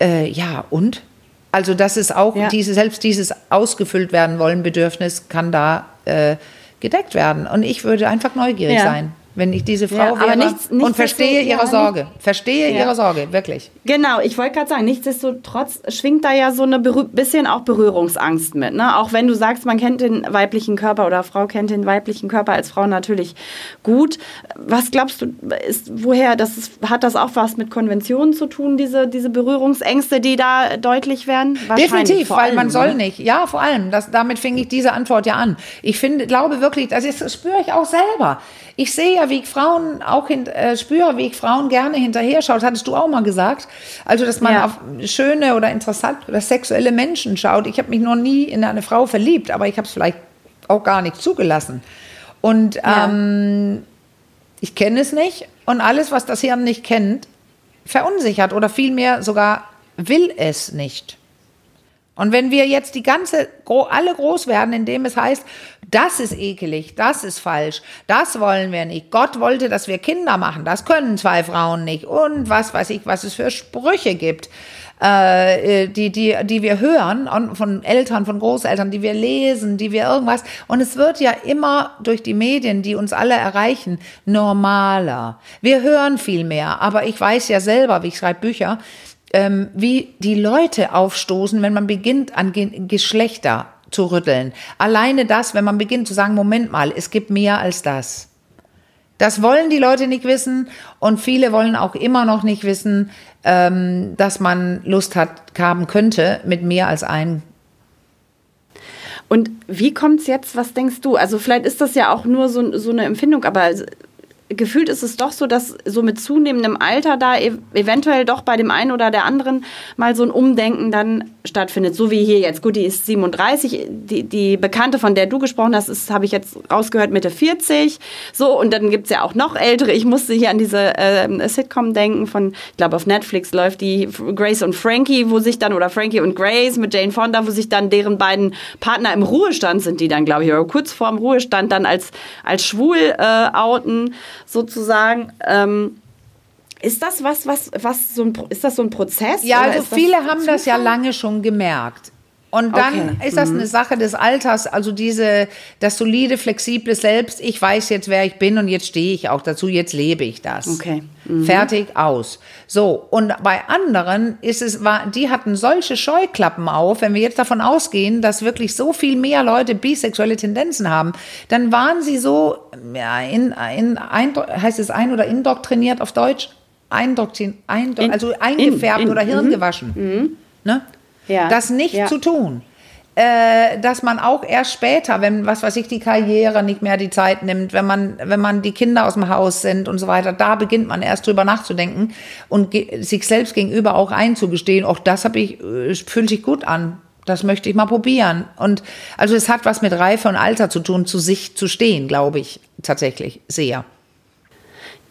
Äh, ja, und? Also das ist auch, Ja. diese, selbst dieses ausgefüllt werden wollen Bedürfnis kann da äh, gedeckt werden. Und ich würde einfach neugierig Ja. sein, wenn ich diese Frau Ja, aber wäre nichts- und nichts verstehe ist so- ihre ja, Sorge. Verstehe Ja. ihre Sorge, wirklich. Genau, ich wollte gerade sagen, nichtsdestotrotz schwingt da ja so eine berü bisschen auch Berührungsangst mit. Ne? Auch wenn du sagst, man kennt den weiblichen Körper oder Frau kennt den weiblichen Körper als Frau natürlich gut. Was glaubst du, ist, woher, das ist, hat das auch was mit Konventionen zu tun, diese, diese Berührungsängste, die da deutlich werden? Definitiv, weil allem, man soll ne? nicht. Ja, vor allem. Das, damit fing ich diese Antwort ja an. Ich finde, glaube wirklich, das, ist, das spüre ich auch selber. Ich sehe ja, wie ich Frauen auch hin, äh, spüre, wie ich Frauen gerne hinterher schaut. Hattest du auch mal gesagt. Also, dass man Ja. auf schöne oder interessante oder sexuelle Menschen schaut. Ich habe mich noch nie in eine Frau verliebt, aber ich habe es vielleicht auch gar nicht zugelassen. Und Ja. ähm, ich kenne es nicht. Und alles, was das Hirn nicht kennt, verunsichert oder vielmehr sogar will es nicht. Und wenn wir jetzt die ganze, alle groß werden, indem es heißt, das ist ekelig, das ist falsch, das wollen wir nicht, Gott wollte, dass wir Kinder machen, das können zwei Frauen nicht und was weiß ich, was es für Sprüche gibt, äh, die, die, die wir hören und von Eltern, von Großeltern, die wir lesen, die wir irgendwas. Und es wird ja immer durch die Medien, die uns alle erreichen, normaler. Wir hören viel mehr, aber ich weiß ja selber, wie ich schreibe Bücher, ähm, wie die Leute aufstoßen, wenn man beginnt, an Ge Geschlechter zu rütteln. Alleine das, wenn man beginnt zu sagen, Moment mal, es gibt mehr als das. Das wollen die Leute nicht wissen und viele wollen auch immer noch nicht wissen, ähm, dass man Lust hat, haben könnte mit mehr als ein Und wie kommt es jetzt, was denkst du? Also vielleicht ist das ja auch nur so, so eine Empfindung, aber gefühlt ist es doch so, dass so mit zunehmendem Alter da ev eventuell doch bei dem einen oder der anderen mal so ein Umdenken dann stattfindet. So wie hier jetzt. Gut, die ist 37. Die, die Bekannte, von der du gesprochen hast, ist, habe ich jetzt rausgehört, Mitte 40. So, und dann gibt es ja auch noch ältere. Ich musste hier an diese äh, Sitcom denken von, ich glaube, auf Netflix läuft die Grace und Frankie, wo sich dann, oder Frankie und Grace mit Jane Fonda, wo sich dann deren beiden Partner im Ruhestand sind, die dann, glaube ich, oder kurz vorm Ruhestand dann als, als schwul äh, outen, sozusagen. Ähm, ist das was, was, was so ein, ist das so ein Prozess? Ja, also ist das viele haben das ja Zufall? lange schon gemerkt. Und dann Okay. ist das eine Sache des Alters, also diese, das solide, flexible Selbst. Ich weiß jetzt, wer ich bin und jetzt stehe ich auch dazu, jetzt lebe ich das. Okay. Fertig, aus. So. Und bei anderen ist es, war, die hatten solche Scheuklappen auf. Wenn wir jetzt davon ausgehen, dass wirklich so viel mehr Leute bisexuelle Tendenzen haben, dann waren sie so, ja, in, in, ein, heißt es ein- oder indoktriniert auf Deutsch? Eindoktin, eindo, In- also eingefärbt in- oder hirngewaschen. Ne? Ja. Das nicht Ja. zu tun. Äh, dass man auch erst später, wenn, was weiß ich, die Karriere nicht mehr die Zeit nimmt, wenn man, wenn man die Kinder aus dem Haus sind und so weiter, da beginnt man erst drüber nachzudenken und sich selbst gegenüber auch einzugestehen, auch das habe ich, äh, fühlt sich gut an. Das möchte ich mal probieren. Und also es hat was mit Reife und Alter zu tun, zu sich zu stehen, glaube ich, tatsächlich sehr.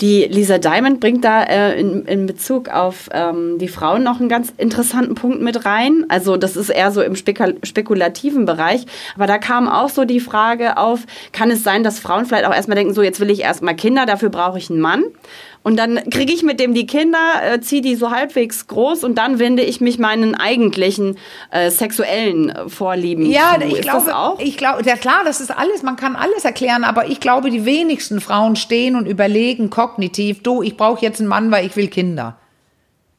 Die Lisa Diamond bringt da äh, in, in Bezug auf ähm, die Frauen noch einen ganz interessanten Punkt mit rein. Also das ist eher so im Spekul spekulativen Bereich. Aber da kam auch so die Frage auf, kann es sein, dass Frauen vielleicht auch erstmal denken, so jetzt will ich erstmal Kinder, dafür brauche ich einen Mann. Und dann kriege ich mit dem die Kinder, äh, ziehe die so halbwegs groß und dann wende ich mich meinen eigentlichen äh, sexuellen äh, Vorlieben Ja, zu. ich ist glaube, auch? ich glaube, ja klar, das ist alles, man kann alles erklären, aber ich glaube, die wenigsten Frauen stehen und überlegen kognitiv, du, ich brauche jetzt einen Mann, weil ich will Kinder.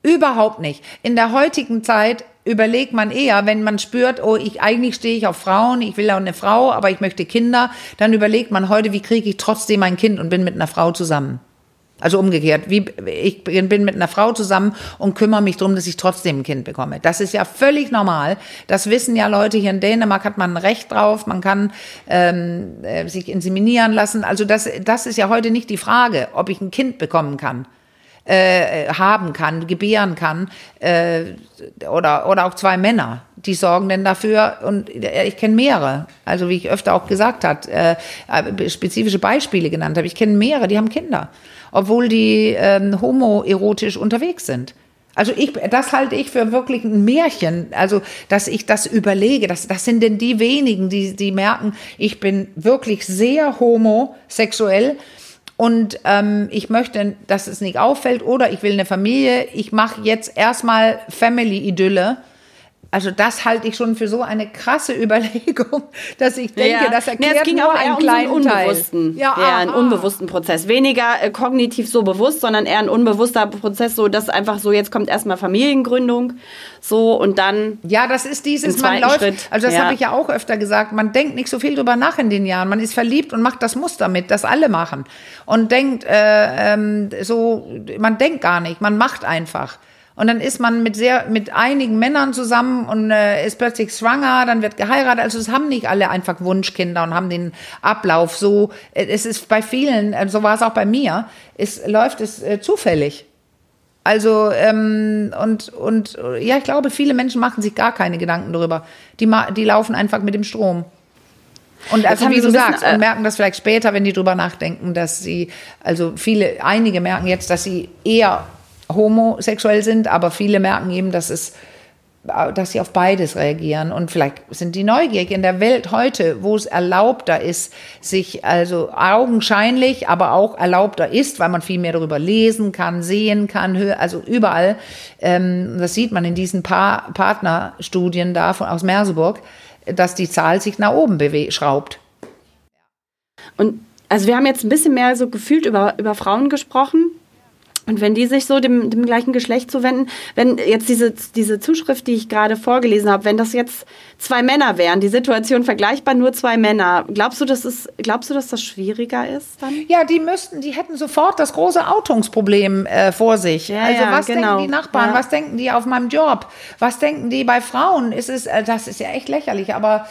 Überhaupt nicht. In der heutigen Zeit überlegt man eher, wenn man spürt, oh, ich eigentlich stehe ich auf Frauen, ich will auch eine Frau, aber ich möchte Kinder, dann überlegt man heute, wie kriege ich trotzdem ein Kind und bin mit einer Frau zusammen. Also umgekehrt, wie, ich bin mit einer Frau zusammen und kümmere mich darum, dass ich trotzdem ein Kind bekomme. Das ist ja völlig normal. Das wissen ja Leute hier in Dänemark, hat man ein Recht drauf, man kann ähm, äh, sich inseminieren lassen. Also das, das ist ja heute nicht die Frage, ob ich ein Kind bekommen kann äh, haben kann, gebären kann, äh, oder, oder auch zwei Männer, die sorgen denn dafür, und äh, ich kenne mehrere, also wie ich öfter auch gesagt hat, äh, äh, spezifische Beispiele genannt habe, ich kenne mehrere, die haben Kinder, obwohl die ähm, homoerotisch unterwegs sind. Also ich, das halte ich für wirklich ein Märchen. Also, dass ich das überlege, das, das sind denn die wenigen, die, die merken, ich bin wirklich sehr homosexuell und ähm, ich möchte, dass es nicht auffällt oder ich will eine Familie. Ich mache jetzt erstmal Family-Idylle. Also das halte ich schon für so eine krasse Überlegung, dass ich denke, das Nee, erklärt es ging nur auch einen um so einen kleinen Teil. unbewussten, Ja, eher einen aha. unbewussten Prozess. Weniger äh, kognitiv so bewusst, sondern eher ein unbewusster Prozess, so dass einfach so, jetzt kommt erstmal Familiengründung, so und dann Ja, das ist dieses, man läuft, Schritt, also das ja. habe ich ja auch öfter gesagt, man denkt nicht so viel drüber nach in den Jahren. Man ist verliebt und macht das Muster mit, das alle machen. Und denkt, äh, ähm, so, man denkt gar nicht, man macht einfach. Und dann ist man mit sehr, mit einigen Männern zusammen und äh, ist plötzlich schwanger, dann wird geheiratet. Also es haben nicht alle einfach Wunschkinder und haben den Ablauf so. äh, Es ist bei vielen, äh, so war es auch bei mir, es läuft es äh, zufällig. Also, ähm, und, und äh, ja, ich glaube, viele Menschen machen sich gar keine Gedanken darüber. Die, die laufen einfach mit dem Strom. Und also, wie so du bisschen, sagst, äh, und merken das vielleicht später, wenn die drüber nachdenken, dass sie, also viele, einige merken jetzt, dass sie eher homosexuell sind, aber viele merken eben, dass es dass sie auf beides reagieren und vielleicht sind die neugierig in der Welt heute, wo es erlaubter ist, sich also augenscheinlich, aber auch erlaubter ist, weil man viel mehr darüber lesen kann, sehen kann, also überall. Ähm, das sieht man in diesen pa Partnerstudien da von, aus Merseburg, dass die Zahl sich nach oben schraubt. Und also wir haben jetzt ein bisschen mehr so gefühlt über, über Frauen gesprochen. Und wenn die sich so dem, dem gleichen Geschlecht zuwenden, wenn jetzt diese, diese Zuschrift, die ich gerade vorgelesen habe, wenn das jetzt zwei Männer wären, die Situation vergleichbar, nur zwei Männer, glaubst du, dass es, glaubst du, dass das schwieriger ist dann? Ja, die müssten, die hätten sofort das große Outungsproblem äh, vor sich. Ja, also ja, was genau. denken die Nachbarn, Ja. was denken die auf meinem Job, was denken die bei Frauen? Ist es, äh, das ist ja echt lächerlich, aber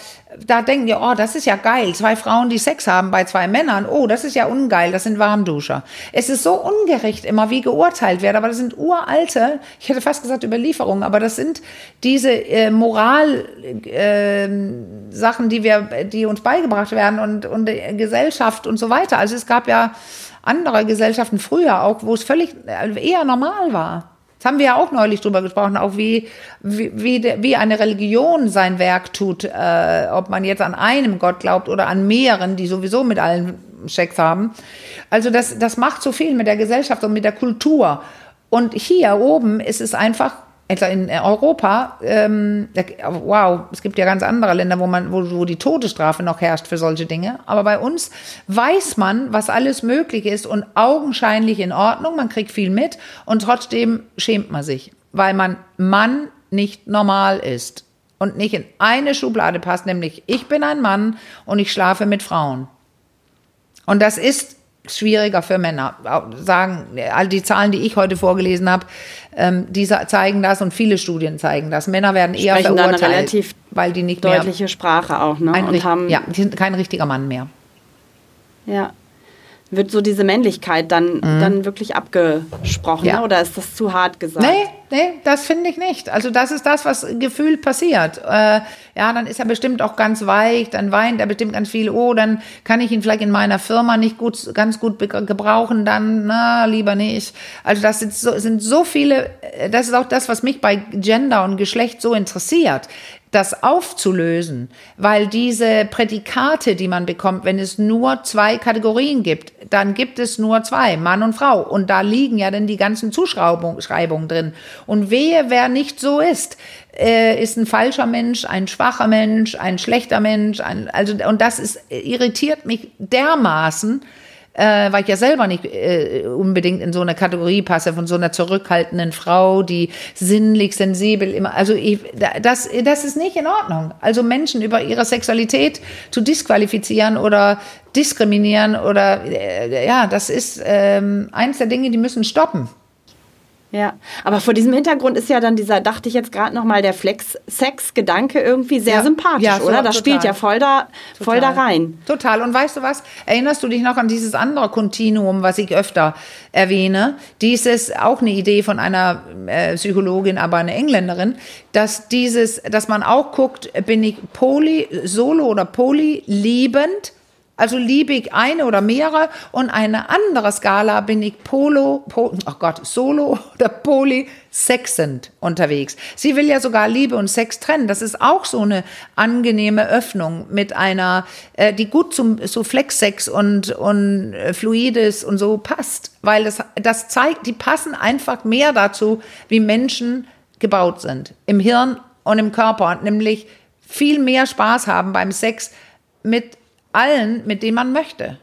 da denken die, oh, das ist ja geil, zwei Frauen, die Sex haben bei zwei Männern, oh, das ist ja ungeil, das sind Warmduscher. Es ist so ungerecht immer, wie geurteilt wird, aber das sind uralte, ich hätte fast gesagt Überlieferungen, aber das sind diese äh, Moral, äh, Sachen, die wir, die uns beigebracht werden und, und äh, Gesellschaft und so weiter. Also es gab ja andere Gesellschaften früher auch, wo es völlig äh, eher normal war. Das haben wir ja auch neulich drüber gesprochen, auch wie, wie, wie, wie eine Religion sein Werk tut, äh, ob man jetzt an einem Gott glaubt oder an mehreren, die sowieso mit allen Sex haben. Also das, das macht so viel mit der Gesellschaft und mit der Kultur. Und hier oben ist es einfach etwa in Europa, ähm, wow, es gibt ja ganz andere Länder, wo man, wo, wo die Todesstrafe noch herrscht für solche Dinge. Aber bei uns weiß man, was alles möglich ist und augenscheinlich in Ordnung. Man kriegt viel mit und trotzdem schämt man sich, weil man Mann nicht normal ist und nicht in eine Schublade passt, nämlich ich bin ein Mann und ich schlafe mit Frauen. Und das ist schwieriger für Männer. Sagen, all die Zahlen, die ich heute vorgelesen habe, ähm, die zeigen das und viele Studien zeigen das. Männer werden eher Sprechen verurteilt, dann relativ weil die nicht deutliche mehr Sprache auch, ne? ein, und haben, ja, die sind kein richtiger Mann mehr. ja. Wird so diese Männlichkeit dann, dann wirklich abgesprochen, Ja. ne? oder ist das zu hart gesagt? Nee, nee, das finde ich nicht. Also das ist das, was gefühlt passiert. Äh, ja, dann ist er bestimmt auch ganz weich, dann weint er bestimmt ganz viel. Oh, dann kann ich ihn vielleicht in meiner Firma nicht gut, ganz gut gebrauchen, dann, na, lieber nicht. Also das sind so, sind so viele, äh, das ist auch das, was mich bei Gender und Geschlecht so interessiert das aufzulösen, weil diese Prädikate, die man bekommt, wenn es nur zwei Kategorien gibt, dann gibt es nur zwei, Mann und Frau. Und da liegen ja dann die ganzen Zuschreibungen drin. Und wehe, wer nicht so ist, äh, ist ein falscher Mensch, ein schwacher Mensch, ein schlechter Mensch. Ein, also, und das ist, irritiert mich dermaßen, äh, weil ich ja selber nicht äh, unbedingt in so eine Kategorie passe von so einer zurückhaltenden Frau, die sinnlich, sensibel immer. Also ich, da- das, das ist nicht in Ordnung. Also Menschen über ihre Sexualität zu disqualifizieren oder diskriminieren oder äh, ja, das ist ähm, eins der Dinge, die müssen stoppen. Ja, aber vor diesem Hintergrund ist ja dann dieser, dachte ich jetzt gerade nochmal, der Flex-Sex-Gedanke irgendwie sehr Ja. sympathisch, Ja, oder? Das total. spielt ja voll da, voll da rein. Total. Und weißt du was? Erinnerst du dich noch an dieses andere Kontinuum, was ich öfter erwähne? Dieses auch eine Idee von einer äh, Psychologin, aber eine Engländerin, dass dieses, dass man auch guckt, bin ich poly, solo oder poly liebend? Also liebe ich eine oder mehrere und eine andere Skala bin ich polo, po, oh Gott, solo oder polysexend unterwegs. Sie will ja sogar Liebe und Sex trennen. Das ist auch so eine angenehme Öffnung mit einer, äh, die gut zum so Flexsex und und äh, Fluides und so passt, weil das das zeigt, die passen einfach mehr dazu, wie Menschen gebaut sind im Hirn und im Körper, nämlich viel mehr Spaß haben beim Sex mit allen, mit denen man möchte.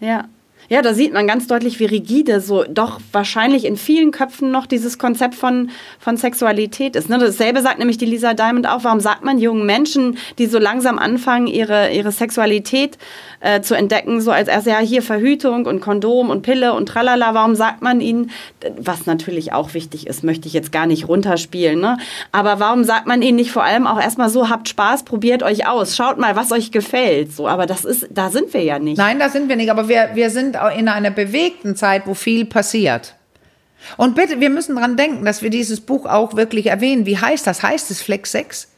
Ja. Ja, da sieht man ganz deutlich, wie rigide so doch wahrscheinlich in vielen Köpfen noch dieses Konzept von, von Sexualität ist. Ne? Dasselbe sagt nämlich die Lisa Diamond auch. Warum sagt man jungen Menschen, die so langsam anfangen, ihre, ihre Sexualität äh, zu entdecken, so als erst ja hier Verhütung und Kondom und Pille und tralala, warum sagt man ihnen, was natürlich auch wichtig ist, möchte ich jetzt gar nicht runterspielen, ne? aber warum sagt man ihnen nicht vor allem auch erstmal so, habt Spaß, probiert euch aus, schaut mal, was euch gefällt, so, aber das ist, da sind wir ja nicht. Nein, da sind wir nicht, aber wir, wir sind auch in einer bewegten Zeit, wo viel passiert. Und bitte, wir müssen dran denken, dass wir dieses Buch auch wirklich erwähnen. Wie heißt das? Heißt es Flex 6?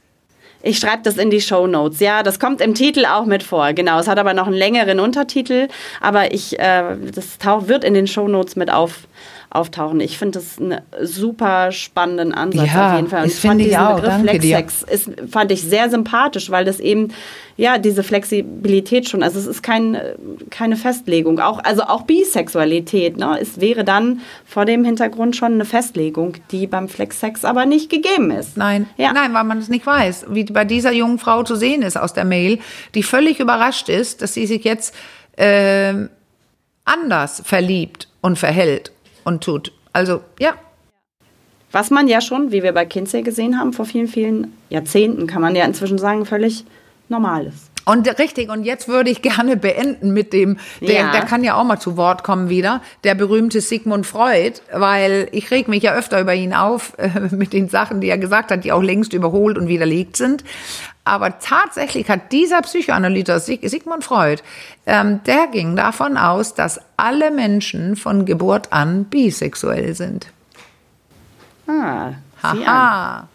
Ich schreibe das in die Show Notes. Ja, das kommt im Titel auch mit vor. Genau, es hat aber noch einen längeren Untertitel, aber ich, äh, das wird in den Show Notes mit auf, auftauchen. Ich finde das einen super spannenden Ansatz Ja, auf jeden Fall. Und ich fand diesen auch. Begriff. Flexsex ist, fand ich sehr sympathisch, weil das eben ja diese Flexibilität schon, also es ist kein, äh, keine Festlegung. Auch, also auch Bisexualität, ne? Es wäre dann vor dem Hintergrund schon eine Festlegung, die beim Flexsex aber nicht gegeben ist. Nein, Ja. nein, weil man es nicht weiß, wie bei dieser jungen Frau zu sehen ist aus der Mail, die völlig überrascht ist, dass sie sich jetzt ähm, anders verliebt und verhält und tut. Also ja, Was man ja schon, wie wir bei Kinsey gesehen haben, vor vielen, vielen Jahrzehnten, kann man ja inzwischen sagen, völlig normal ist. Und richtig, und jetzt würde ich gerne beenden mit dem, der, Ja. der kann ja auch mal zu Wort kommen wieder, der berühmte Sigmund Freud, weil ich reg mich ja öfter über ihn auf äh, mit den Sachen, die er gesagt hat, die auch längst überholt und widerlegt sind. Aber tatsächlich hat dieser Psychoanalytiker Sig Sigmund Freud, ähm, der ging davon aus, dass alle Menschen von Geburt an bisexuell sind. Ah. Haha.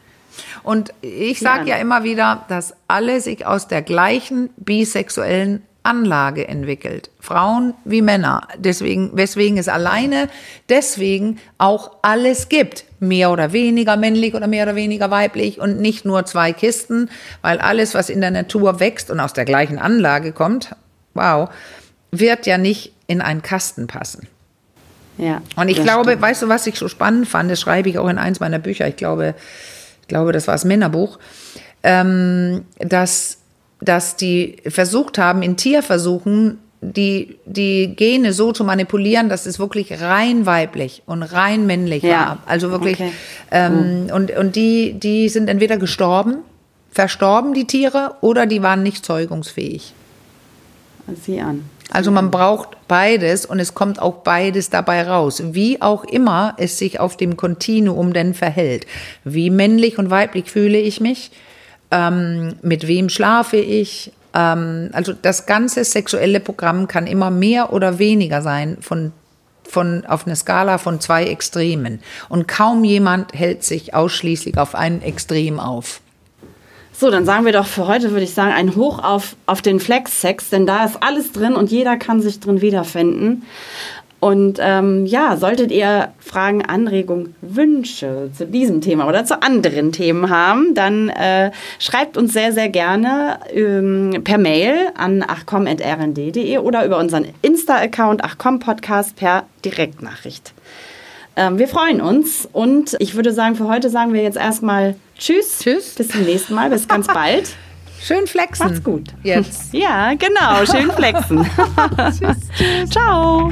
Und ich sage ja immer wieder, dass alle sich aus der gleichen bisexuellen Anlage entwickelt. Frauen wie Männer. Deswegen, weswegen es alleine deswegen auch alles gibt. Mehr oder weniger männlich oder mehr oder weniger weiblich und nicht nur zwei Kisten, weil alles, was in der Natur wächst und aus der gleichen Anlage kommt, wow, wird ja nicht in einen Kasten passen. Ja, Und ich glaube, stimmt. weißt du, was ich so spannend fand, das schreibe ich auch in eins meiner Bücher, ich glaube, ich glaube, das war das Männerbuch, ähm, dass, dass die versucht haben, in Tierversuchen die, die Gene so zu manipulieren, dass es wirklich rein weiblich und rein männlich Ja. war. Also wirklich, Okay. ähm, und, und die, die sind entweder gestorben, verstorben, die Tiere, oder die waren nicht zeugungsfähig. Sieh an. Also man braucht beides und es kommt auch beides dabei raus. Wie auch immer es sich auf dem Kontinuum denn verhält. Wie männlich und weiblich fühle ich mich? Ähm, mit wem schlafe ich? Ähm, also das ganze sexuelle Programm kann immer mehr oder weniger sein von von, auf einer Skala von zwei Extremen. Und kaum jemand hält sich ausschließlich auf ein Extrem auf. So, dann sagen wir doch für heute, würde ich sagen, ein Hoch auf, auf den Flex-Sex, denn da ist alles drin und jeder kann sich drin wiederfinden. Und ähm, ja, solltet ihr Fragen, Anregungen, Wünsche zu diesem Thema oder zu anderen Themen haben, dann äh, schreibt uns sehr, sehr gerne ähm, per Mail an achcom.rnd.de oder über unseren Insta-Account achcom-podcast per Direktnachricht. Ähm, wir freuen uns und ich würde sagen, für heute sagen wir jetzt erstmal Tschüss. Tschüss. Bis zum nächsten Mal. Bis ganz bald. Schön flexen. Macht's gut. Jetzt. Ja, genau. Schön flexen. Ciao.